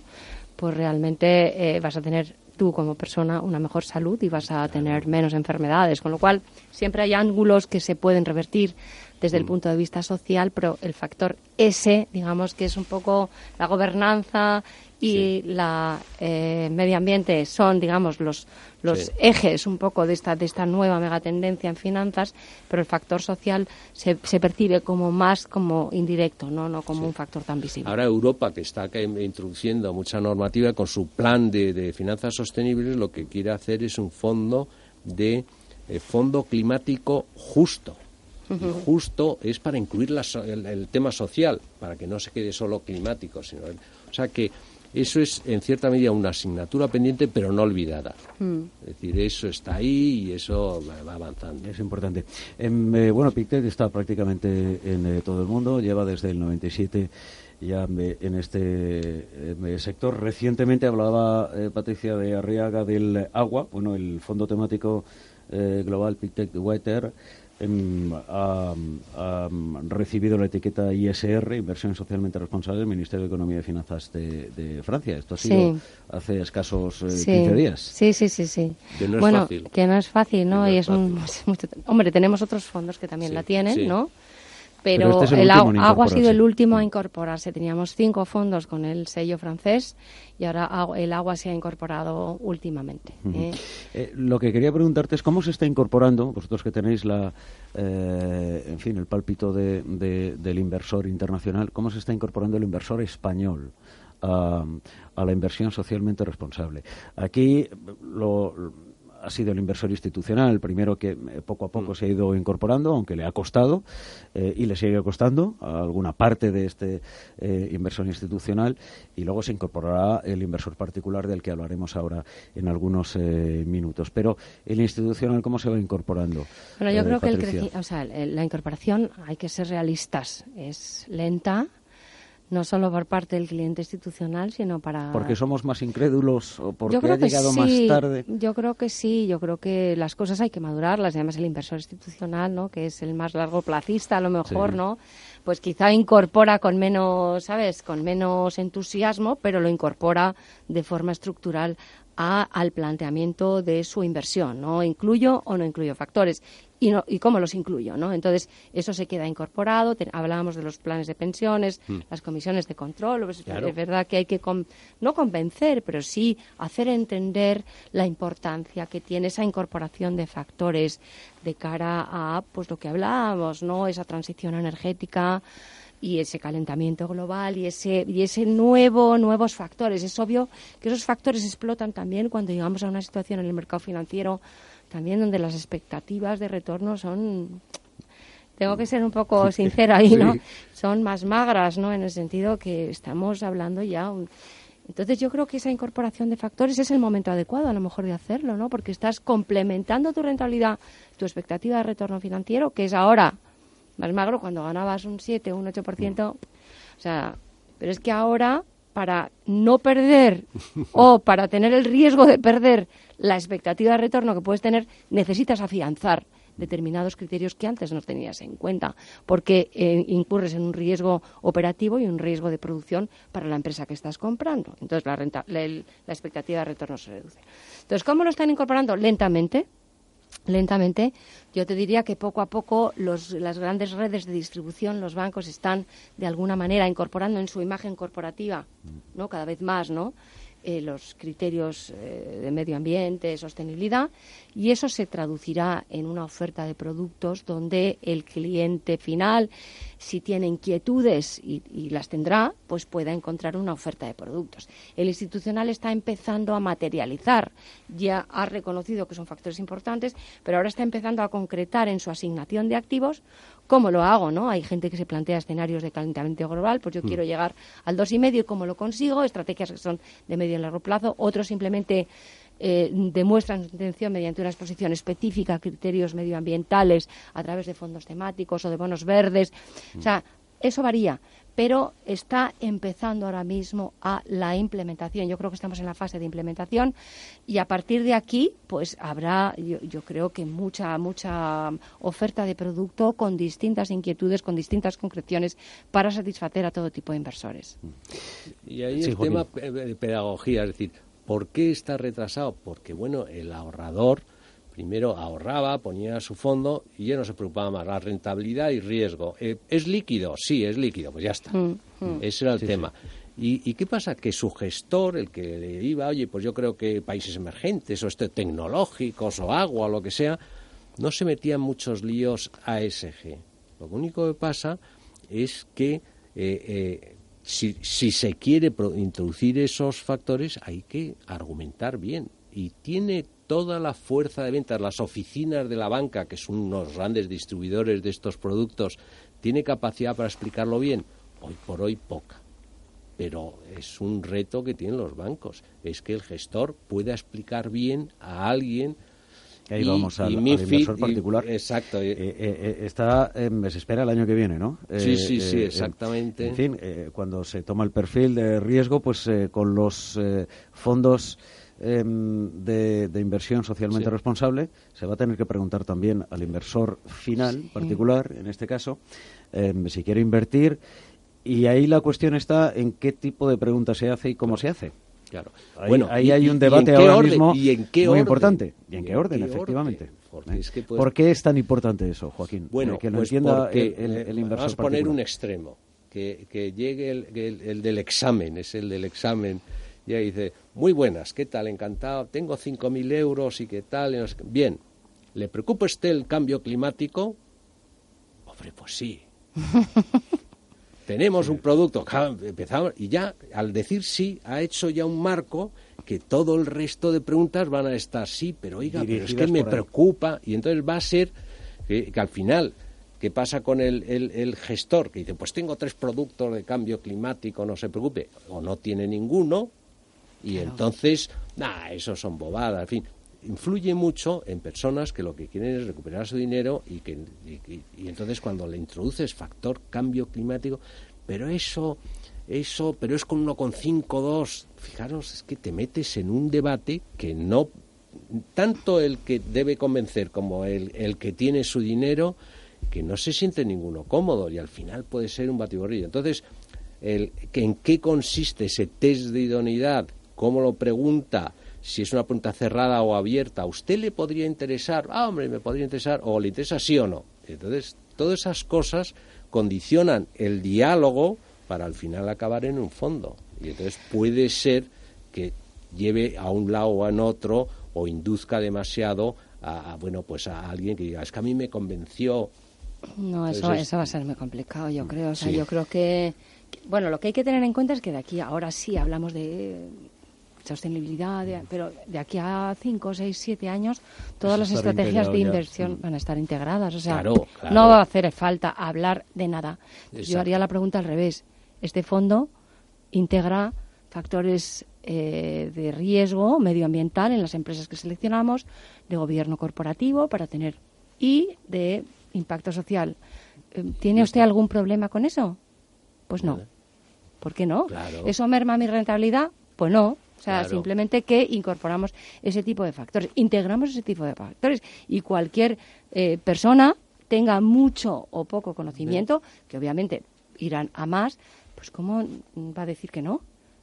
pues realmente eh, vas a tener tú como persona una mejor salud y vas a tener menos enfermedades. Con lo cual, siempre hay ángulos que se pueden revertir desde el mm. punto de vista social, pero el factor S, digamos que es un poco la gobernanza y la eh, medio ambiente son, digamos, los, los ejes un poco de esta, de esta nueva megatendencia en finanzas, pero el factor social se, se percibe como más como indirecto, no, no como un factor tan visible. Ahora Europa, que está introduciendo mucha normativa con su plan de, de finanzas sostenibles, lo que quiere hacer es un fondo de eh, fondo climático justo. justo es para incluir el, tema social, para que no se quede solo climático, sino, o sea que eso es, en cierta medida, una asignatura pendiente, pero no olvidada. Mm. Es decir, eso está ahí y eso va avanzando. Es importante. Em, eh, bueno, Pictet está prácticamente en eh, todo el mundo, lleva desde el 97 ya en este em, sector. Recientemente hablaba eh, Patricia de Arriaga del agua, bueno, el fondo temático global Pictet Water ha, recibido la etiqueta ISR, Inversión Socialmente Responsable, del Ministerio de Economía y Finanzas de, Francia. Esto ha sido hace escasos 15 eh, días. Sí, sí, sí, sí. Que no bueno, es fácil. que no es fácil, ¿no? y es un, [LAUGHS] hombre, tenemos otros fondos que también la tienen, ¿no? Pero, este el, agua ha sido el último a incorporarse. Teníamos cinco fondos con el sello francés y ahora el agua se ha incorporado últimamente. ¿eh? Eh, lo que quería preguntarte es cómo se está incorporando, vosotros que tenéis la, eh, en fin, el pálpito del inversor internacional, cómo se está incorporando el inversor español. A, a la inversión socialmente responsable. Aquí lo, ha sido el inversor institucional, el primero que eh, poco a poco mm. se ha ido incorporando, aunque le ha costado eh, y le sigue costando a alguna parte de este eh, inversor institucional y luego se incorporará el inversor particular del que hablaremos ahora en algunos minutos. Pero el institucional, ¿cómo se va incorporando? Bueno, yo creo que la incorporación hay que ser realistas, es lenta no solo por parte del cliente institucional, sino para... ¿Porque somos más incrédulos o porque ha llegado más tarde? Yo creo que sí, yo creo que las cosas hay que madurarlas, además el inversor institucional, ¿no? que es el más largo placista a lo mejor, ¿no? pues quizá incorpora con menos, ¿sabes?, con menos entusiasmo, pero lo incorpora de forma estructural al planteamiento de su inversión, ¿no? ¿Incluyo o no incluyo factores? Y, no, y cómo los incluyo, ¿no? Entonces, eso se queda incorporado. hablábamos de los planes de pensiones, mm. las comisiones de control. Pues, Es verdad que hay que, no convencer, pero sí hacer entender la importancia que tiene esa incorporación de factores de cara a, pues, lo que hablábamos, ¿no? Esa transición energética, y ese calentamiento global y ese y ese nuevo nuevos factores. Es obvio que esos factores explotan también cuando llegamos a una situación en el mercado financiero también donde las expectativas de retorno son tengo que ser un poco sincera ahí no son más magras no en el sentido que estamos hablando ya entonces yo creo que esa incorporación de factores es el momento adecuado a lo mejor de hacerlo, ¿no? Porque estás complementando tu rentabilidad, tu expectativa de retorno financiero, que es ahora más magro cuando ganabas un 7 o un 8%. O sea, pero es que ahora para no perder [LAUGHS] o para tener el riesgo de perder la expectativa de retorno que puedes tener, necesitas afianzar determinados criterios que antes no tenías en cuenta, porque eh, incurres en un riesgo operativo y un riesgo de producción para la empresa que estás comprando. Entonces la, renta, la expectativa de retorno se reduce. Entonces, ¿cómo lo están incorporando? Lentamente, lentamente, yo te diría que poco a poco las grandes redes de distribución, los bancos están de alguna manera incorporando en su imagen corporativa, ¿no? Cada vez más, ¿no? Eh, los criterios eh, de medio ambiente, sostenibilidad, y eso se traducirá en una oferta de productos donde el cliente final, si tiene inquietudes y, las tendrá, pues pueda encontrar una oferta de productos. El institucional está empezando a materializar, ya ha reconocido que son factores importantes, pero ahora está empezando a concretar en su asignación de activos ¿Cómo lo hago? ¿no? Hay gente que se plantea escenarios de calentamiento global, pues yo mm. quiero llegar al dos y medio, ¿cómo lo consigo? Estrategias que son de medio y largo plazo. Otros simplemente eh, demuestran su intención mediante una exposición específica a criterios medioambientales a través de fondos temáticos o de bonos verdes. O sea, eso varía pero está empezando ahora mismo a la implementación. Yo creo que estamos en la fase de implementación y a partir de aquí, pues habrá, yo, creo que mucha, mucha oferta de producto con distintas inquietudes, con distintas concreciones para satisfacer a todo tipo de inversores. Y ahí el tema de pedagogía, es decir, ¿por qué está retrasado? Porque, bueno, el ahorrador primero ahorraba, ponía su fondo y ya no se preocupaba más. La rentabilidad y riesgo. Eh, ¿Es líquido? Sí, es líquido. Pues ya está. Mm, mm. Ese era el tema. ¿Y, qué pasa? Que su gestor, el que le iba, oye, pues yo creo que países emergentes o este, tecnológicos o agua o lo que sea, no se metía en muchos líos ASG. Lo único que pasa es que eh, eh, si, si se quiere introducir esos factores hay que argumentar bien. Y tiene toda la fuerza de ventas, las oficinas de la banca, que son unos grandes distribuidores de estos productos, tiene capacidad para explicarlo bien. Hoy por hoy poca. Pero es un reto que tienen los bancos. Es que el gestor pueda explicar bien a alguien Ahí vamos al, inversor particular. exacto. Eh, eh, eh, está, se espera el año que viene, ¿no? sí, sí, sí, exactamente. en fin, cuando se toma el perfil de riesgo, pues con los fondos Em, de, inversión socialmente responsable, se va a tener que preguntar también al inversor final, particular, en este caso, em, si quiere invertir. Y ahí la cuestión está en qué tipo de pregunta se hace y cómo se hace. Claro. Ahí, bueno, ahí hay un debate ahora mismo muy importante. ¿Y en qué orden, efectivamente? ¿Eh? ¿Por qué es tan importante eso, Joaquín? Bueno, que lo pues entienda el, inversor Vamos a poner un extremo, que, llegue el, del examen, es el del examen, y ahí dice, muy buenas, ¿qué tal? Encantado, tengo 5.000 euros y qué tal. Bien, ¿le preocupa usted el cambio climático? Hombre, pues sí. [LAUGHS] Tenemos un producto, empezamos, y ya al decir sí, ha hecho ya un marco que todo el resto de preguntas van a estar sí, pero oiga, pero es que me preocupa, y entonces va a ser que, al final ¿Qué pasa con el, el, gestor? Que dice, pues tengo tres productos de cambio climático, no se preocupe. O no tiene ninguno, y entonces, nada, eso son bobadas, en fin. Influye mucho en personas que lo que quieren es recuperar su dinero y que y, entonces cuando le introduces factor cambio climático, pero eso eso, pero es con 1,52, fijaros, es que te metes en un debate que no tanto el que debe convencer como el, el que tiene su dinero que no se siente ninguno cómodo y al final puede ser un batiborrillo. Entonces, el, ¿en qué consiste ese test de idoneidad cómo lo pregunta, si es una pregunta cerrada o abierta, ¿a usted le podría interesar? Ah, hombre, me podría interesar, o le interesa sí o no. Entonces, todas esas cosas condicionan el diálogo para al final acabar en un fondo. Y entonces puede ser que lleve a un lado o a otro o induzca demasiado a, bueno, pues a alguien que diga, es que a mí me convenció. No, eso, eso va a ser muy complicado, yo creo. O sea, yo creo que, bueno, lo que hay que tener en cuenta es que de aquí ahora sí hablamos de sostenibilidad, pero de aquí a 5, 6, 7 años todas las estrategias de inversión van a estar integradas. O sea, no va a hacer falta hablar de nada. Yo haría la pregunta al revés. Este fondo integra factores eh, de riesgo medioambiental en las empresas que seleccionamos, de gobierno corporativo para tener y de impacto social. Eh, ¿Tiene usted algún problema con eso? Pues no. ¿Por qué no? ¿Eso merma mi rentabilidad? Pues no. O sea, simplemente que incorporamos ese tipo de factores, integramos ese tipo de factores y cualquier eh, persona tenga mucho o poco conocimiento, que obviamente irán a más, pues ¿cómo va a decir que no?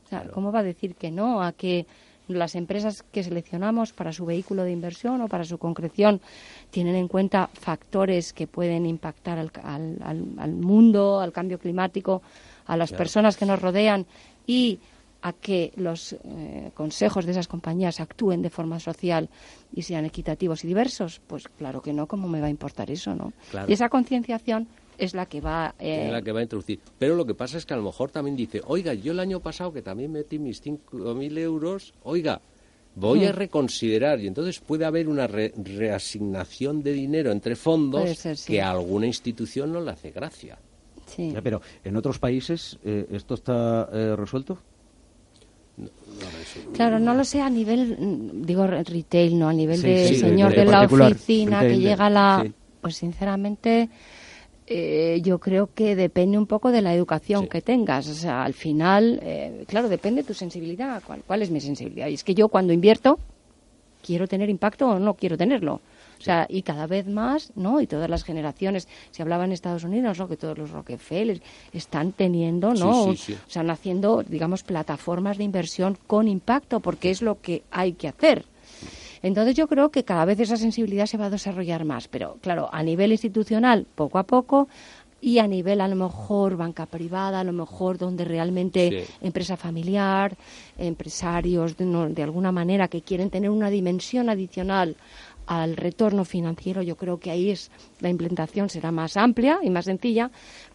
O sea, ¿cómo va a decir que no a que las empresas que seleccionamos para su vehículo de inversión o para su concreción tienen en cuenta factores que pueden impactar al, al, mundo, al cambio climático, a las personas que nos rodean y a que los eh, consejos de esas compañías actúen de forma social y sean equitativos y diversos? Pues claro que no, ¿cómo me va a importar eso, no? Y esa concienciación es la que va eh... es la que va a introducir. Pero lo que pasa es que a lo mejor también dice, oiga, yo el año pasado que también metí mis 5.000 euros, oiga, voy a Mm. reconsiderar y entonces puede haber una re- reasignación de dinero entre fondos Puede ser, sí. que a alguna institución no le hace gracia. Sí. Ya, Pero en otros países eh, esto está eh, resuelto. Claro, no lo sé a nivel, mm, digo re- retail, no a nivel Sí, de sí, señor de de, la oficina retail que llega a la... sí. Pues sinceramente, eh, yo creo que depende un poco de la educación que tengas. O sea, al final, eh, claro, depende de tu sensibilidad. ¿Cuál, ¿Cuál es mi sensibilidad? Y es que yo cuando invierto, quiero tener impacto o no quiero tenerlo. O sea, y cada vez más, ¿no? Y todas las generaciones, se hablaba en Estados Unidos, ¿no? Que todos los Rockefeller están teniendo, ¿no? Sí, sí, sí. O sea, haciendo, digamos, plataformas de inversión con impacto, porque es lo que hay que hacer. Entonces yo creo que cada vez esa sensibilidad se va a desarrollar más, pero claro, a nivel institucional, poco a poco, y a nivel a lo mejor banca privada, a lo mejor donde realmente Sí. empresa familiar, empresarios de, no- de alguna manera que quieren tener una dimensión adicional al retorno financiero, yo creo que ahí es la implementación será más amplia y más sencilla.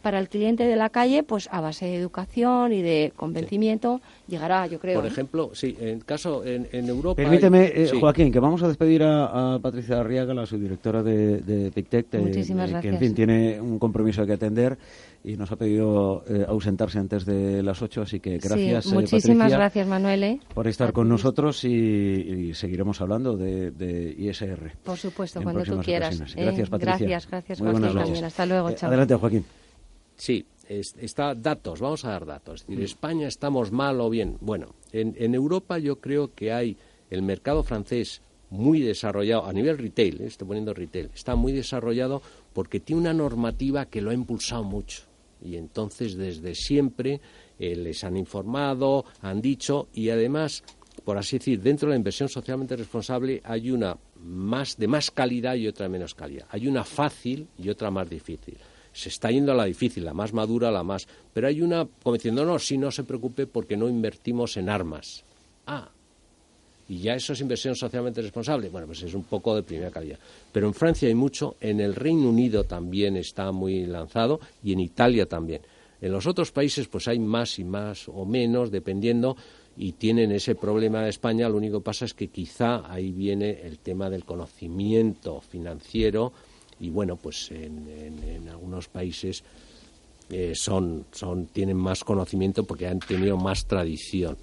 Para el cliente de la calle, pues a base de educación y de convencimiento llegará, yo creo. Por ejemplo, sí, en caso en, en Europa. hay- Permíteme, eh, sí. Joaquín, que vamos a despedir a, a Patricia Arriaga, la subdirectora de, de PicTech, eh, Muchísimas eh, que en fin tiene un compromiso que atender y nos ha pedido eh, ausentarse antes de las 8, así que gracias, Sí, eh, muchísimas Patricia, gracias, Manuel. ¿eh? por estar con nosotros y, y seguiremos hablando de, de ISR. Por supuesto, cuando tú quieras. ocasiones. ¿eh? Gracias, Patricia. Gracias, gracias, Muy Joaquín, también. Hasta luego, Eh, chao. Adelante, Joaquín. Sí, es- está datos, vamos a dar datos. Es decir, Mm. España estamos mal o bien. Bueno, en, en Europa yo creo que hay el mercado francés muy desarrollado, a nivel retail, eh, estoy poniendo retail, está muy desarrollado porque tiene una normativa que lo ha impulsado mucho. Y entonces desde siempre eh, les han informado, han dicho y además, por así decir, dentro de la inversión socialmente responsable hay una más de más calidad y otra de menos calidad. Hay una fácil y otra más difícil se está yendo a la difícil, la más madura, la más. Pero hay una como diciendo, no, sí, no se preocupe porque no invertimos en armas. Ah, y ya eso es inversión socialmente responsable. Bueno, pues es un poco de primera calidad. Pero en Francia hay mucho, en el Reino Unido también está muy lanzado y en Italia también. En los otros países pues hay más y más o menos, dependiendo, y tienen ese problema de España. Lo único que pasa es que quizá ahí viene el tema del conocimiento financiero y bueno, pues en, en- algunos países eh, son, son, tienen más conocimiento porque han tenido más tradición.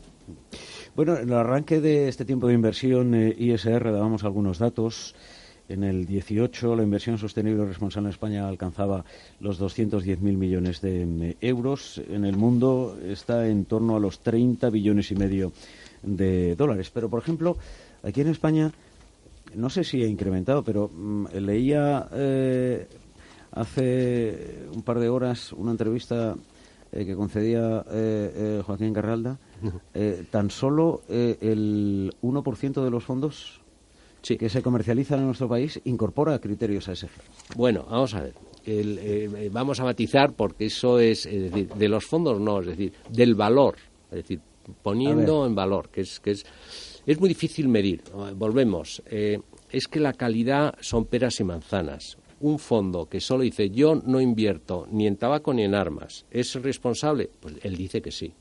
Bueno, en el arranque de este tiempo de inversión eh, ISR dábamos algunos datos. En el 18 la inversión sostenible responsable en España alcanzaba los 210.000 millones de mm, euros. En el mundo está en torno a los 30 billones y medio de dólares. Pero, por ejemplo, aquí en España, no sé si ha incrementado, pero mm, leía eh, hace un par de horas una entrevista eh, que concedía eh, eh, Joaquín Garralda, eh, tan solo eh, el 1% de los fondos Sí. que se comercializan en nuestro país incorpora criterios ASG. Bueno, vamos a ver. El, vamos a matizar porque eso es, es decir, de los fondos no, es decir, del valor, es decir, poniendo en valor, que es que es es muy difícil medir. Eh, Volvemos, eh, es que la calidad son peras y manzanas. Un fondo que solo dice yo no invierto ni en tabaco ni en armas, ¿es responsable? Pues él dice que sí.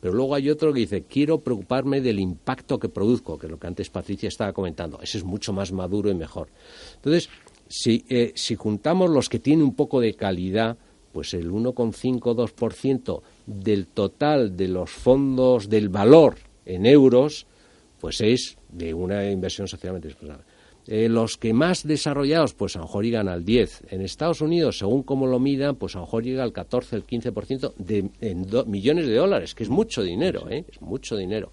Pero luego hay otro que dice, quiero preocuparme del impacto que produzco, que es lo que antes Patricia estaba comentando. Ese es mucho más maduro y mejor. Entonces, si, eh, si juntamos los que tienen un poco de calidad, pues el 1,5-2% del total de los fondos del valor en euros, pues es de una inversión socialmente responsable. Eh, los que más desarrollados, pues a lo mejor llegan al 10. En Estados Unidos, según cómo lo midan, pues a lo mejor llega al 14, el 15% de en do- millones de dólares, que es mucho dinero, ¿eh? Es mucho dinero.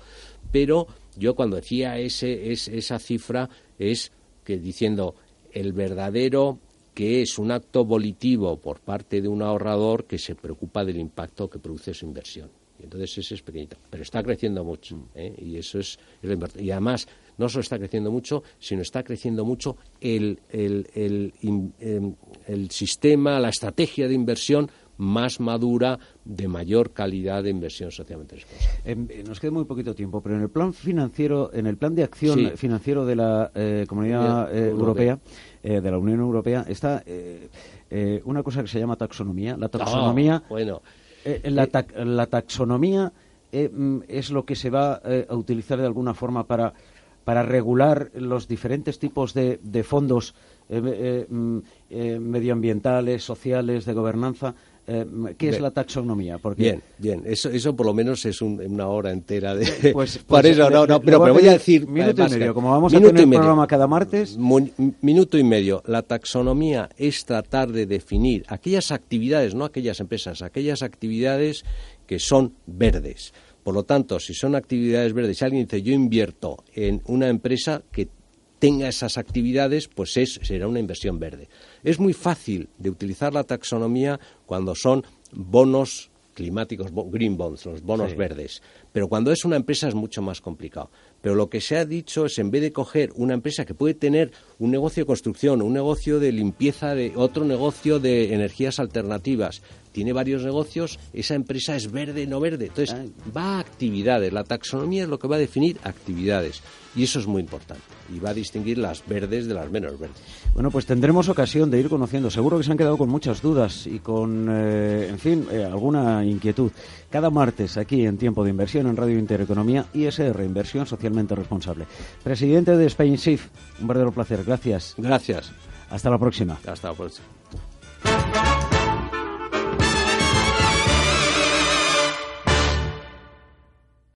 Pero yo cuando decía ese, es- esa cifra es que diciendo el verdadero que es un acto volitivo por parte de un ahorrador que se preocupa del impacto que produce su inversión. Y entonces ese es pequeñito, pero está creciendo mucho. ¿eh? Y eso es, es lo importante. Y además, no solo está creciendo mucho, sino está creciendo mucho el, el, el, em, el sistema, la estrategia de inversión más madura, de mayor calidad de inversión socialmente responsable. Em, eh, nos queda muy poquito tiempo, pero en el plan financiero, en el plan de acción Sí. financiero de la eh, Comunidad eh, Europea. Europea, eh, de la Unión Europea, está eh, una cosa que se llama taxonomía. La taxonomía, bueno, eh, la, tac- la taxonomía eh, mm, es lo que se va eh, a utilizar de alguna forma para para regular los diferentes tipos de, de fondos eh, eh, mm, eh, medioambientales, sociales, de gobernanza. Eh, ¿Qué es la taxonomía? Porque... Bien, bien. Eso, eso por lo menos es una hora entera de. Pues, pues, [LAUGHS] eso, no, no, pero, voy a decir. Minuto y medio. Como vamos a tener el programa cada martes. Minuto y medio. La taxonomía es tratar de definir aquellas actividades, no aquellas empresas, aquellas actividades que son verdes. Por lo tanto, si son actividades verdes, si alguien dice yo invierto en una empresa que tenga esas actividades, pues es, será una inversión verde. Es muy fácil de utilizar la taxonomía cuando son bonos climáticos, green bonds, los bonos verdes. Pero cuando es una empresa es mucho más complicado. Pero lo que se ha dicho es, en vez de coger una empresa que puede tener un negocio de construcción, un negocio de limpieza, de otro negocio de energías alternativas, tiene varios negocios, esa empresa es verde, no verde. Entonces, va a actividades. La taxonomía es lo que va a definir actividades. Y eso es muy importante. Y va a distinguir las verdes de las menos verdes. Bueno, pues tendremos ocasión de ir conociendo. Seguro que se han quedado con muchas dudas y con, eh, en fin, eh, alguna inquietud. Cada martes aquí en Tiempo de Inversión en Radio Intereconomía, ISR, Inversión Socialmente Responsable. Presidente de Spain SIF, un verdadero placer. Gracias. Gracias. Hasta la próxima. Hasta la próxima.